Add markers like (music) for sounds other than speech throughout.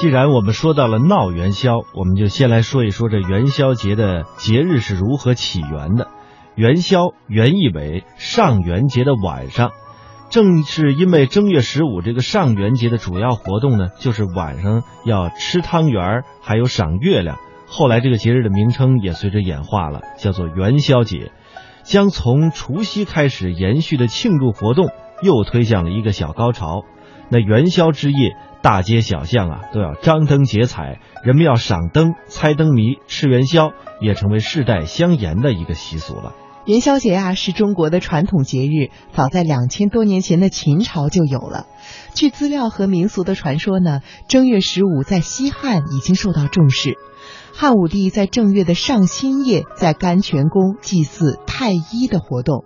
既然我们说到了闹元宵，我们就先来说一说这元宵节的节日是如何起源的。元宵原意为上元节的晚上，正是因为正月十五这个上元节的主要活动呢，就是晚上要吃汤圆儿，还有赏月亮。后来这个节日的名称也随着演化了，叫做元宵节，将从除夕开始延续的庆祝活动又推向了一个小高潮。那元宵之夜。大街小巷啊，都要张灯结彩，人们要赏灯、猜灯谜、吃元宵，也成为世代相沿的一个习俗了。元宵节啊，是中国的传统节日，早在两千多年前的秦朝就有了。据资料和民俗的传说呢，正月十五在西汉已经受到重视。汉武帝在正月的上新夜，在甘泉宫祭祀太一的活动。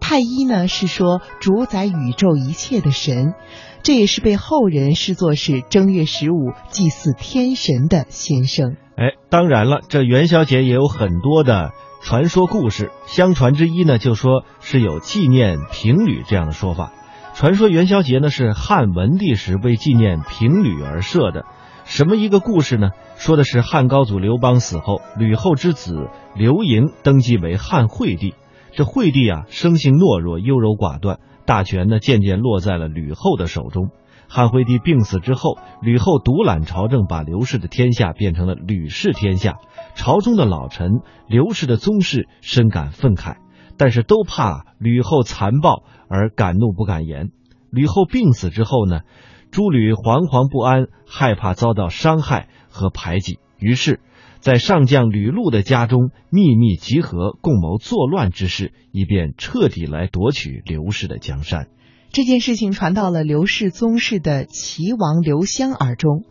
太一呢，是说主宰宇宙一切的神。这也是被后人视作是正月十五祭祀天神的先声。哎，当然了，这元宵节也有很多的传说故事。相传之一呢，就说是有纪念平吕这样的说法。传说元宵节呢是汉文帝时为纪念平吕而设的。什么一个故事呢？说的是汉高祖刘邦死后，吕后之子刘盈登基为汉惠帝。这惠帝啊，生性懦弱，优柔寡断。大权呢，渐渐落在了吕后的手中。汉惠帝病死之后，吕后独揽朝政，把刘氏的天下变成了吕氏天下。朝中的老臣、刘氏的宗室深感愤慨，但是都怕吕后残暴而敢怒不敢言。吕后病死之后呢，诸吕惶惶不安，害怕遭到伤害和排挤，于是。在上将吕禄的家中秘密集合，共谋作乱之事，以便彻底来夺取刘氏的江山。这件事情传到了刘氏宗室的齐王刘襄耳中。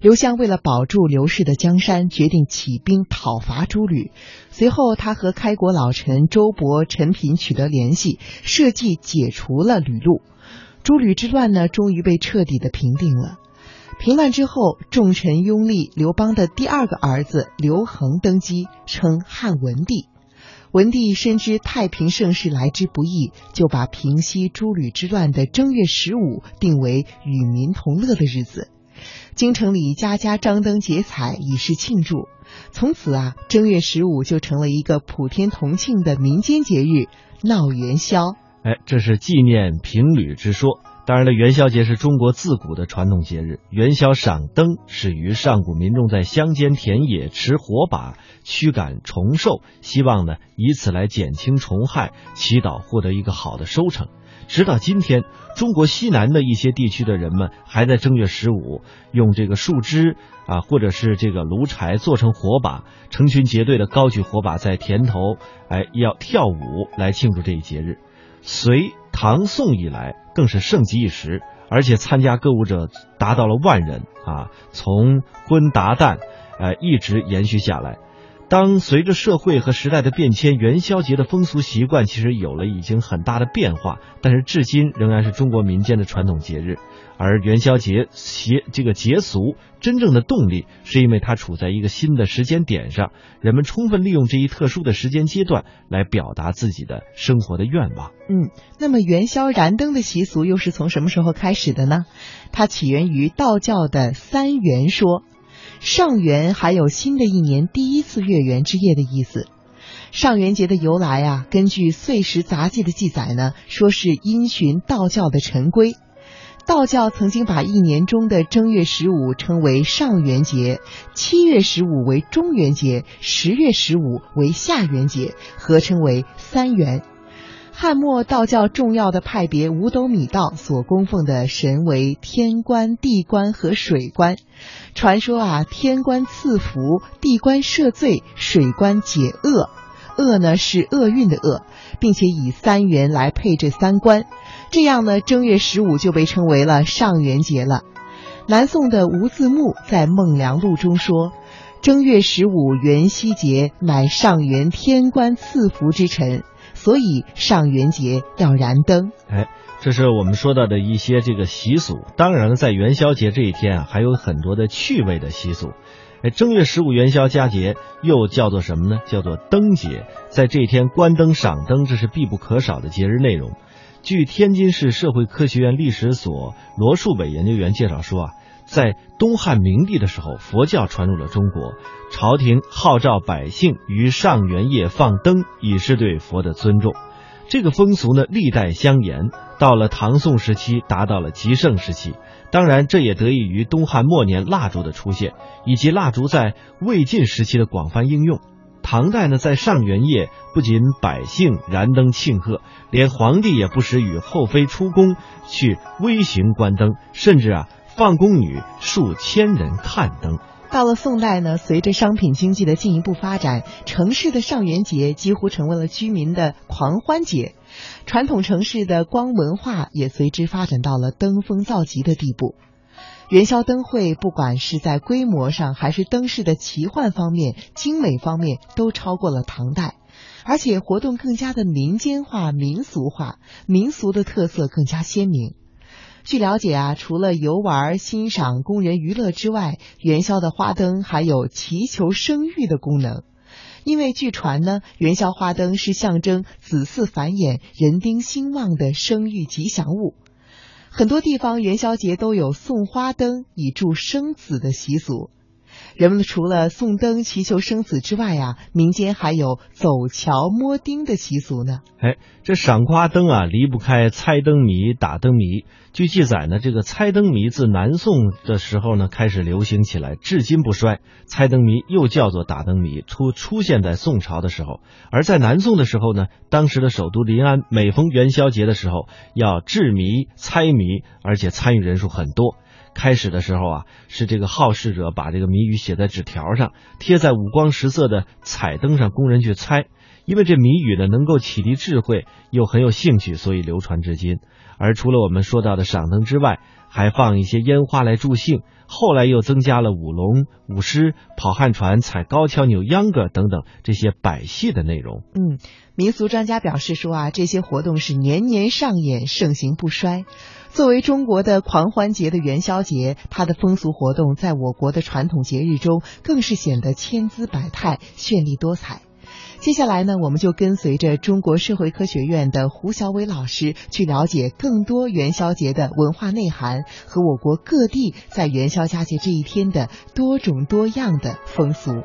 刘襄为了保住刘氏的江山，决定起兵讨伐诸吕。随后，他和开国老臣周勃、陈平取得联系，设计解除了吕禄。诸吕之乱呢，终于被彻底的平定了。平乱之后，重臣拥立刘邦的第二个儿子刘恒登基，称汉文帝。文帝深知太平盛世来之不易，就把平息诸吕之乱的正月十五定为与民同乐的日子。京城里家家张灯结彩，以示庆祝。从此啊，正月十五就成了一个普天同庆的民间节日——闹元宵。哎，这是纪念平吕之说。当然了，元宵节是中国自古的传统节日。元宵赏灯始于上古民众在乡间田野持火把驱赶虫兽，希望呢以此来减轻虫害，祈祷获得一个好的收成。直到今天，中国西南的一些地区的人们还在正月十五用这个树枝啊，或者是这个炉柴做成火把，成群结队的高举火把在田头，哎，要跳舞来庆祝这一节日。隋唐宋以来更是盛极一时，而且参加歌舞者达到了万人啊！从婚达旦，呃，一直延续下来。当随着社会和时代的变迁，元宵节的风俗习惯其实有了已经很大的变化，但是至今仍然是中国民间的传统节日。而元宵节节这个节俗真正的动力，是因为它处在一个新的时间点上，人们充分利用这一特殊的时间阶段来表达自己的生活的愿望。嗯，那么元宵燃灯的习俗又是从什么时候开始的呢？它起源于道教的三元说。上元还有新的一年第一次月圆之夜的意思。上元节的由来啊，根据《岁时杂记》的记载呢，说是因循道教的陈规。道教曾经把一年中的正月十五称为上元节，七月十五为中元节，十月十五为下元节，合称为三元。汉末道教重要的派别五斗米道所供奉的神为天官、地官和水官。传说啊，天官赐福，地官赦罪，水官解厄。厄呢是厄运的厄，并且以三元来配这三官。这样呢，正月十五就被称为了上元节了。南宋的吴自牧在《孟良录》中说：“正月十五元夕节，乃上元天官赐福之辰。”所以上元节要燃灯，哎，这是我们说到的一些这个习俗。当然了，在元宵节这一天啊，还有很多的趣味的习俗。哎，正月十五元宵佳节又叫做什么呢？叫做灯节。在这一天关灯赏灯，这是必不可少的节日内容。据天津市社会科学院历史所罗树伟研究员介绍说啊，在东汉明帝的时候，佛教传入了中国，朝廷号召百姓于上元夜放灯，以示对佛的尊重。这个风俗呢，历代相沿，到了唐宋时期达到了极盛时期。当然，这也得益于东汉末年蜡烛的出现，以及蜡烛在魏晋时期的广泛应用。唐代呢，在上元夜，不仅百姓燃灯庆贺，连皇帝也不时与后妃出宫去微行观灯，甚至啊，放宫女数千人看灯。到了宋代呢，随着商品经济的进一步发展，城市的上元节几乎成为了居民的狂欢节，传统城市的光文化也随之发展到了登峰造极的地步。元宵灯会不管是在规模上，还是灯饰的奇幻方面、精美方面，都超过了唐代，而且活动更加的民间化、民俗化，民俗的特色更加鲜明。据了解啊，除了游玩、欣赏、工人娱乐之外，元宵的花灯还有祈求生育的功能。因为据传呢，元宵花灯是象征子嗣繁衍、人丁兴旺的生育吉祥物。很多地方元宵节都有送花灯以助生子的习俗。人们除了送灯祈求生子之外啊，民间还有走桥摸丁的习俗呢。哎，这赏花灯啊，离不开猜灯谜、打灯谜。据记载呢，这个猜灯谜自南宋的时候呢开始流行起来，至今不衰。猜灯谜又叫做打灯谜，出出现在宋朝的时候。而在南宋的时候呢，当时的首都临安每逢元宵节的时候要制谜、猜谜，而且参与人数很多。开始的时候啊，是这个好事者把这个谜语写在纸条上，贴在五光十色的彩灯上，供人去猜。因为这谜语呢能够启迪智慧，又很有兴趣，所以流传至今。而除了我们说到的赏灯之外，还放一些烟花来助兴。后来又增加了舞龙、舞狮、跑旱船、踩高跷、扭秧歌等等这些百戏的内容。嗯，民俗专家表示说啊，这些活动是年年上演，盛行不衰。作为中国的狂欢节的元宵节，它的风俗活动在我国的传统节日中更是显得千姿百态、绚丽多彩。接下来呢，我们就跟随着中国社会科学院的胡晓伟老师去了解更多元宵节的文化内涵和我国各地在元宵佳节这一天的多种多样的风俗。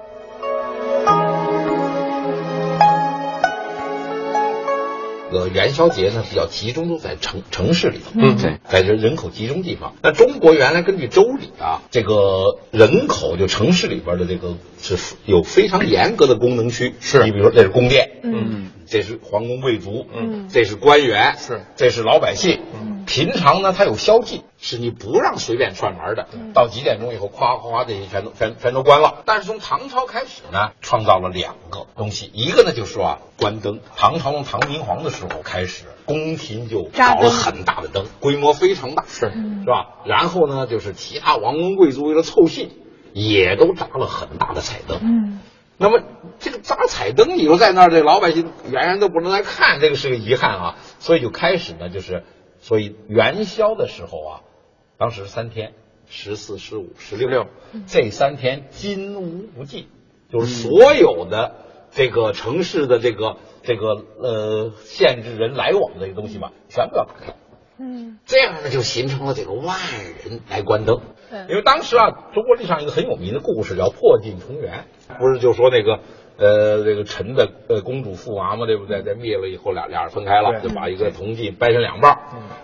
呃，元宵节呢比较集中都在城城市里头，嗯，对，在人人口集中地方。那中国原来根据周礼啊，这个人口就城市里边的这个是有非常严格的功能区，是你比如说这是宫殿，嗯，这是皇宫贵族，嗯，这是官员，是，这是老百姓，嗯，平常呢它有宵禁，是你不让随便串门的，到几点钟以后，夸夸夸这些全都全全都关了。但是从唐朝开始呢，创造了两个东西，一个呢就是说啊，关灯。唐朝从唐明皇的时候开始，宫廷就搞了很大的灯，规模非常大，是是吧？然后呢，就是其他王公贵族为了凑兴，也都扎了很大的彩灯。嗯，那么这个扎彩灯，以后在那儿，这老百姓远远都不能来看，这个是个遗憾啊。所以就开始呢，就是所以元宵的时候啊，当时三天，十四、十五、十六。六，这三天金无不进，就是所有的这个城市的这个这个呃限制人来往的这个东西吧，全部要打开。嗯，这样呢，就形成了这个万人来关灯。因为当时啊，中国历史上一个很有名的故事叫破镜重圆，不是就说那个呃这个臣的呃公主父娃嘛，对不对？在灭了以后，俩俩人分开了，就把一个铜镜掰成两半儿。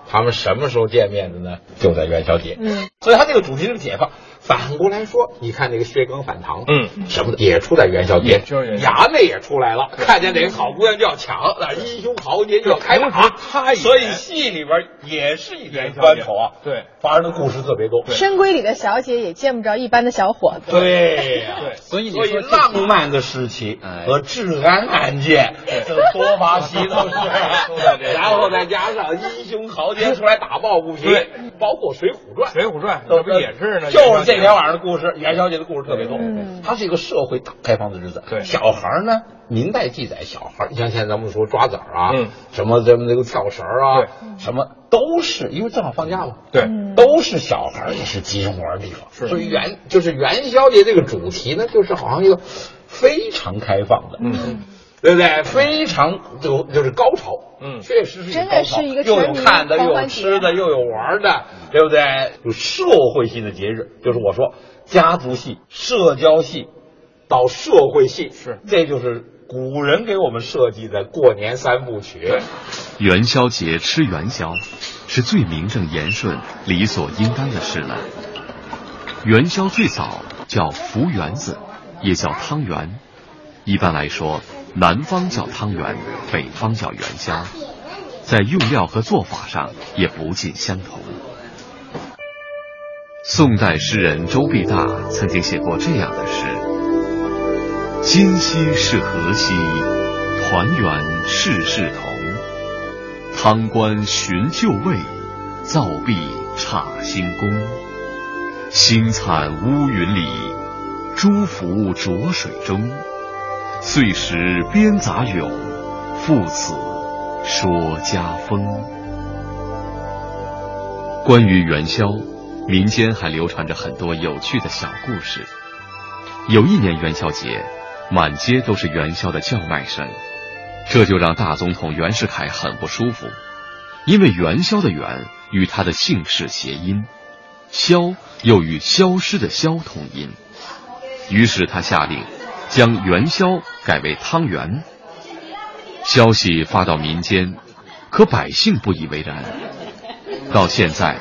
他们什么时候见面的呢？就在元宵节。嗯，所以他这个主题是解放。反过来说，你看那个薛刚反唐，嗯，什么的也出在元宵节，就是衙内也出来了，看见哪个好姑娘就要抢，那英雄豪杰就要开同打他也所以戏里边也是一元宵节个关头啊，对，发生的故事特别多。深闺里的小姐也见不着一般的小伙子。对。呀、对所以所以浪漫的事情哎。和治安案件，这多发西都是。都在这，然后再加上英雄豪杰出来打抱不平。对，包括《水浒传》。水浒传这不也是呢？就是这天晚上的故事，元宵节的故事特别多。嗯它是一个社会大开放的日子。对小孩呢，明代记载，小孩，你像现在咱们说抓子儿啊，嗯什么咱们这个跳绳儿啊，什么都是因为正好放假嘛。对，都是小孩也是集中玩的地方，是所以元就是元宵节这个主题呢，就是好像一个非常开放的，嗯，对不对？非常就就是高潮，嗯确实是一个真的高潮是一个又有全民看的，又有吃的，又有玩的，对不对？有社会性的节日，就是我说家族系、社交系到社会系，是这就是古人给我们设计的过年三部曲。元宵节吃元宵，是最名正言顺、理所应当的事了。元宵最早叫福圆子，也叫汤圆。一般来说，南方叫汤圆，北方叫元宵，在用料和做法上也不尽相同。宋代诗人周必大曾经写过这样的诗：“今夕是何夕，团圆事事同。汤官寻旧味，灶壁插新宫。星灿乌云里，朱浮浊水中。岁时编杂咏，父子说家风。”关于元宵。民间还流传着很多有趣的小故事。有一年元宵节，满街都是元宵的叫卖声，这就让大总统袁世凯很不舒服，因为元宵的“元”与他的姓氏谐音，“消”又与消失的“消”同音，于是他下令将元宵改为汤圆。消息发到民间，可百姓不以为然，到现在。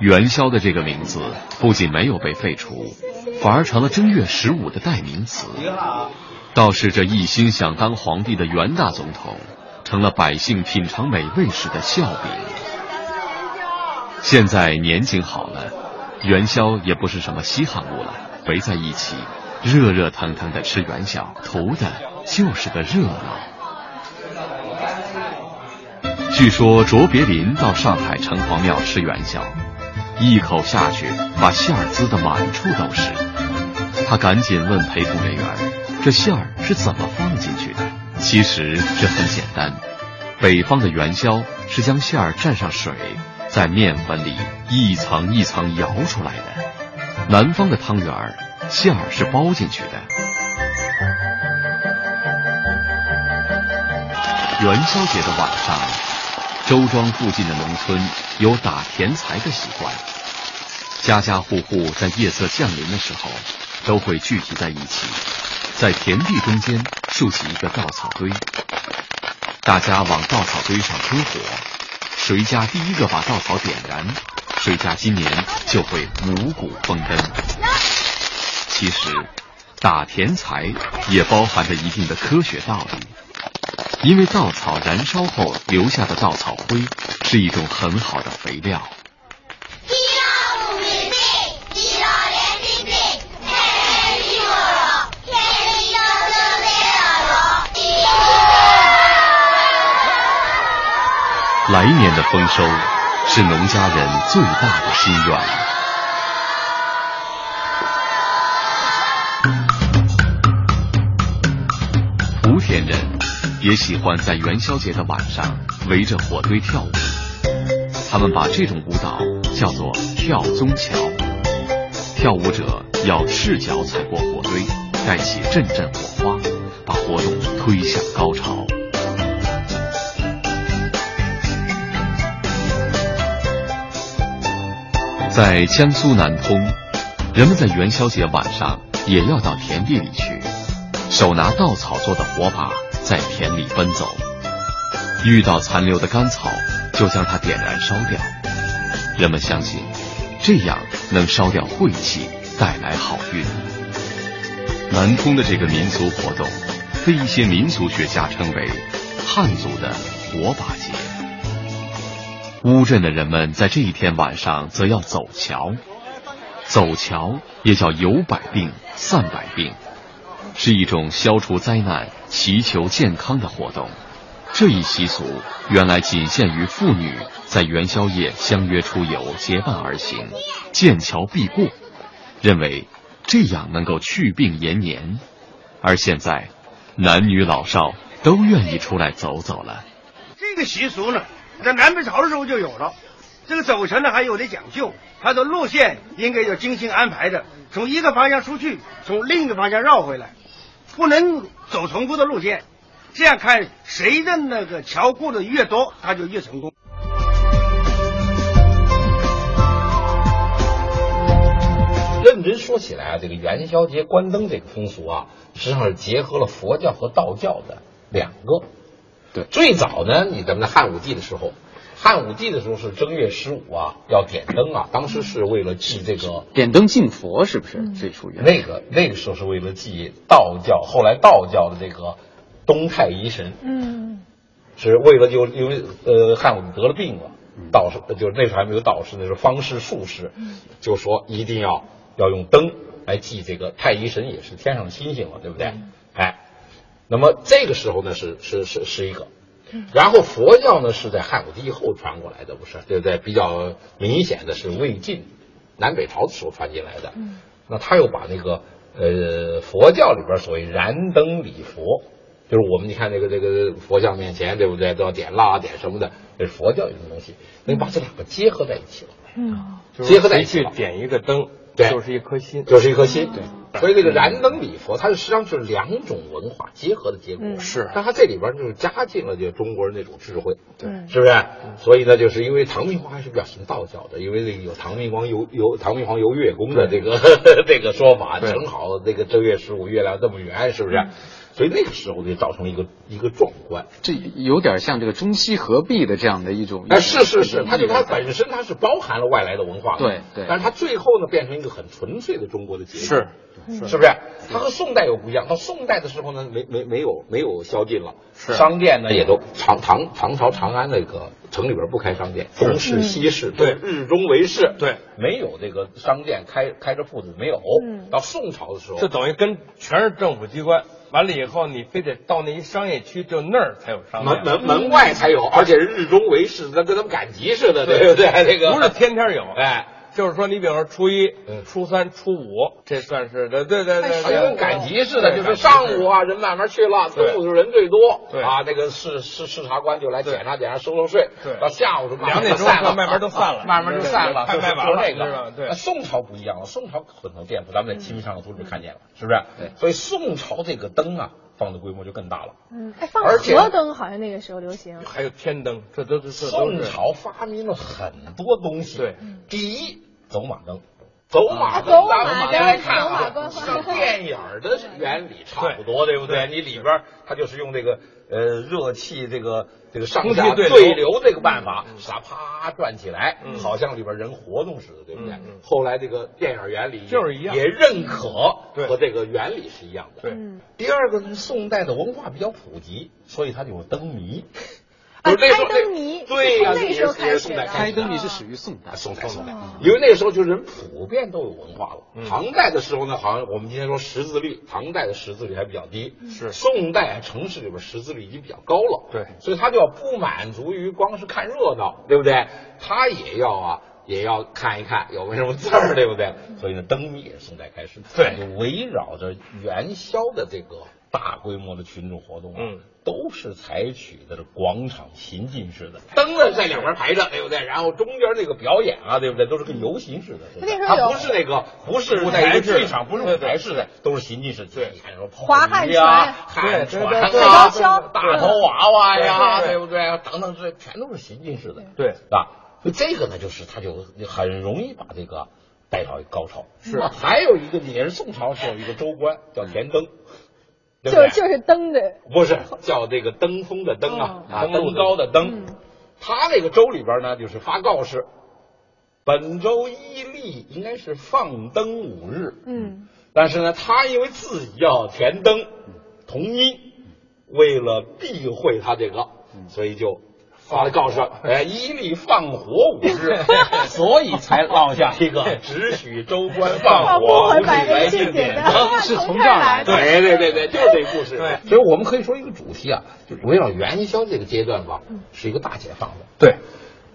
元宵的这个名字不仅没有被废除，反而成了正月十五的代名词。倒是这一心想当皇帝的元大总统，成了百姓品尝美味时的笑柄。现在年景好了，元宵也不是什么稀罕物了，围在一起，热热腾腾的吃元宵，图的就是个热闹。据说卓别林到上海城隍庙吃元宵。一口下去，把馅儿滋得满处都是。他赶紧问陪同人员：“这馅儿是怎么放进去的？”其实这很简单，北方的元宵是将馅儿蘸上水，在面粉里一层一层摇出来的；南方的汤圆儿馅儿是包进去的。元宵节的晚上。周庄附近的农村有打田财的习惯，家家户户在夜色降临的时候，都会聚集在一起，在田地中间竖起一个稻草堆，大家往稻草堆上推火，谁家第一个把稻草点燃，谁家今年就会五谷丰登。其实，打田财也包含着一定的科学道理。因为稻草燃烧后留下的稻草灰是一种很好的肥料。来年的丰收是农家人最大的心愿。也喜欢在元宵节的晚上围着火堆跳舞，他们把这种舞蹈叫做跳宗桥。跳舞者要赤脚踩过火堆，带起阵阵火花，把活动推向高潮。在江苏南通，人们在元宵节晚上也要到田地里去，手拿稻草做的火把。在田里奔走，遇到残留的干草，就将它点燃烧掉。人们相信，这样能烧掉晦气，带来好运。南通的这个民俗活动，被一些民俗学家称为汉族的火把节。乌镇的人们在这一天晚上则要走桥，走桥也叫游百病、散百病。是一种消除灾难、祈求健康的活动。这一习俗原来仅限于妇女在元宵夜相约出游、结伴而行，见桥必过，认为这样能够去病延年。而现在，男女老少都愿意出来走走了。这个习俗呢，在南北朝的时候就有了。这个走桥呢还有点讲究，它的路线应该有精心安排的，从一个方向出去，从另一个方向绕回来。不能走重复的路线，这样看谁的那个桥过的越多，他就越成功。认真说起来啊，这个元宵节关灯这个风俗啊，实际上是结合了佛教和道教的两个。对，最早呢，你咱们在汉武帝的时候，汉武帝的时候是正月十五啊，要点灯啊，当时是为了祭这个点灯敬佛是不是最初？那个那个时候是为了祭道教，后来道教的这个东太乙神，嗯，是为了就因为呃汉武帝得了病了，道士就是那时候还没有道士，那时候方士术士，就说一定要要用灯来祭这个太乙神，也是天上的星星了，对不对？哎，那么这个时候呢是是是是一个。然后佛教呢是在汉武帝以后传过来的，不是？对不对？比较明显的是魏晋南北朝的时候传进来的。嗯。那他又把那个呃佛教里边所谓燃灯礼佛，就是我们你看那个这个佛像面前对不对？都要点蜡点什么的，这是佛教一种东西，那你把这两个结合在一起了，嗯，结合在一起了，去点一个灯，对就是一颗心，就是一颗心。对，所以这个燃灯礼佛，它是实际上是两种文化结合的结果。嗯是但它这里边就是加进了就中国人那种智慧。对是不是？所以呢，就是因为唐明皇还是比较信道教的，因为这个有唐明皇游游唐明皇游月宫的这个 (laughs) 这个说法，正好这个正月十五月亮这么圆，是不是？所以那个时候就造成一个一个壮观。这有点像这个中西合璧的这样的一种。哎，是是是，它就它本本身它是包含了外来的文化的，对对但是它最后呢变成一个很纯粹的中国的节日，是是不是？它和宋代又不一样，到宋代的时候呢，没没没有没有宵禁了，是商店呢也都唐唐唐朝长安那个城里边不开商店，东市西市对日中为市，对，没有这个商店开开着铺子没有嗯。到宋朝的时候，这等于跟全是政府机关，完了以后你非得到那一商业区，就那儿才有商门店，门门外才有，而且是日中为市，那跟咱们赶集似的，对不对？这个不是天天有，哎。就是说你比方说初一嗯、初三、初五，这算是对对对对跟赶集似的，就是上午啊，人慢慢去了，中午就人最多，对。啊，这个视视视察官就来检查检查，收收税，对。到下午就慢慢两点钟散了，慢慢都散了。慢慢就散了，就是对对快卖完了就是那知道对。个。那宋朝不一样了，宋朝很多店铺，咱们在《清明上河图》里面看见了，是不是？对。所以宋朝这个灯啊，放的规模就更大了。嗯，哎，放河灯好像那个时候流行，还有天灯，这都是这宋朝发明了很多东西，对，第一走马灯。走马灯，走马灯咱们大家来看像电影的原理差不多，对不对？你里边儿它就是用这个呃热气这个这个上下对流对流这个办法，使它啪转起来嗯，好像里边人活动似的，对不对？后来这个电影原理就是一样也认可对和这个原理是一样的。对嗯，第二个呢，宋代的文化比较普及，所以它就有灯谜。啊就是那时候开灯谜对呀，是从那时候也是宋代开灯谜是始于宋代，宋代，宋代哦，因为那个时候就人普遍都有文化了。嗯唐代的时候呢，好像我们今天说识字率，唐代的识字率还比较低，是宋代城市里边识字率已经比较高了。对所以他就要不满足于光是看热闹，对不对？他也要啊。也要看一看有没有什么字儿，对不对？所以呢，灯谜也是宋代开始的，对就围绕着元宵的这个大规模的群众活动啊，嗯都是采取的是广场行进式的，灯呢在两边排着，对不对？然后中间那个表演啊，对不对？都是跟游行似的，它那时候有不是那个，不是舞在一个台式的剧场，不是舞台式的，都是行进式的。对你看什么滑旱、船旱船对对对对啊、大头娃娃呀，对不对？等等，这全都是行进式的，对是吧？所以这个呢，就是他就很容易把这个带到一高潮。是啊还有一个也是宋朝时候一个州官叫田登，对对？就就是灯的，不是叫这个登峰的登啊，哦。啊，登高的登。嗯。他那个州里边呢，就是发告示，本州一例应该是放灯五日，嗯，但是呢，他因为自己要填灯，同音，为了避讳他这个，所以就发了告示，(laughs) 哎，一例放火五日，(laughs) 所以才落下一个 (laughs) 只许州官放火，不许百姓点灯。是从这儿来的对对对对，就是这个故事。对所以我们可以说一个主题啊，就围绕元宵这个阶段吧，是一个大解放的。对，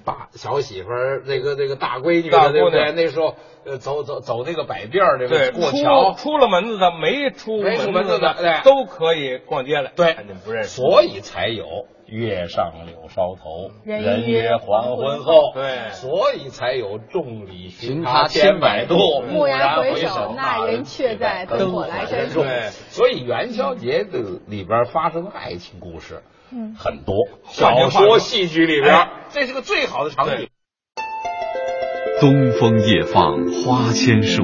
大小媳妇儿，这个这个大闺女对不对？那时候呃，走走走那个百遍儿，对不对，过桥，出了门子的，没出没出门子子的对都可以逛街了。对看见不认识。所以才有月上柳梢头，人人约约黄昏后。对所以才有众里寻寻他他千千百度，蓦然回回首那人却在灯火阑珊处对所以元宵节的里边发生的爱情故事，嗯很多。小说、戏剧里边哎，这是个最好的场景。东风夜放花千树，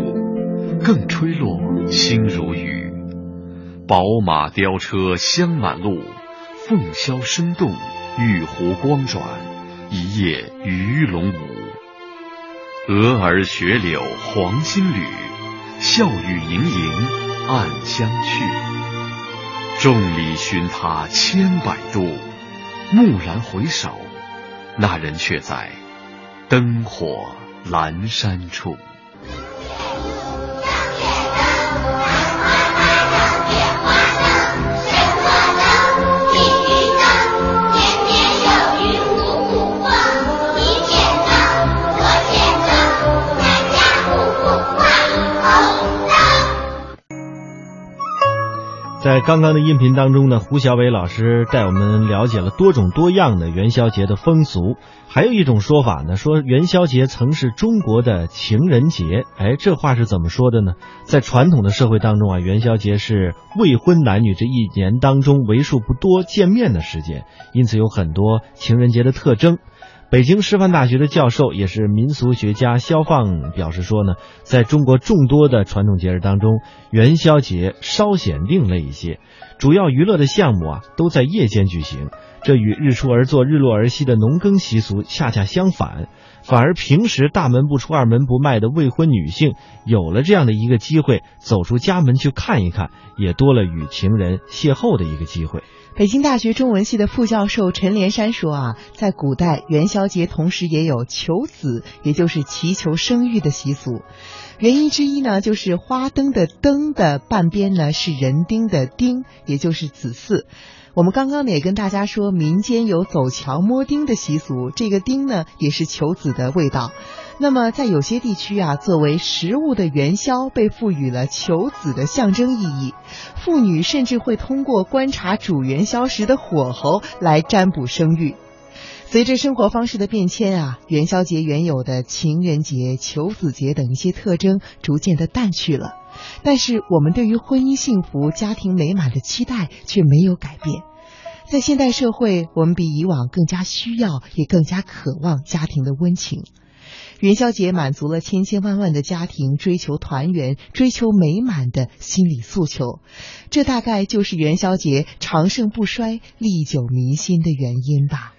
更吹落，星如雨。宝马雕车香满路，凤箫声动，玉壶光转，一夜鱼龙舞。蛾儿雪柳黄金缕，笑语盈盈暗香去。众里寻他千百度，蓦然回首，那人却在灯火阑珊处。刚刚的音频当中呢，胡小伟老师带我们了解了多种多样的元宵节的风俗。还有一种说法呢，说元宵节曾是中国的情人节。哎，这话是怎么说的呢？在传统的社会当中啊，元宵节是未婚男女这一年当中为数不多见面的时间，因此有很多情人节的特征。北京师范大学的教授也是民俗学家肖放表示说呢，在中国众多的传统节日当中，元宵节稍显另类一些，主要娱乐的项目啊都在夜间举行，这与日出而作日落而息的农耕习俗恰恰相反，反而平时大门不出二门不迈的未婚女性有了这样的一个机会，走出家门去看一看，也多了与情人邂逅的一个机会。北京大学中文系的副教授陈连山说啊，在古代元宵节同时也有求子，也就是祈求生育的习俗。原因之一呢，就是花灯的灯的半边呢是人丁的丁，也就是子嗣。我们刚刚呢也跟大家说，民间有走桥摸丁的习俗，这个丁呢也是求子的味道。那么在有些地区啊，作为食物的元宵被赋予了求子的象征意义，妇女甚至会通过观察煮元宵时的火候来占卜生育。随着生活方式的变迁啊，元宵节原有的情人节、求子节等一些特征逐渐的淡去了。但是我们对于婚姻幸福、家庭美满的期待却没有改变。在现代社会，我们比以往更加需要，也更加渴望家庭的温情。元宵节满足了千千万万的家庭追求团圆、追求美满的心理诉求，这大概就是元宵节长盛不衰、历久弥新的原因吧。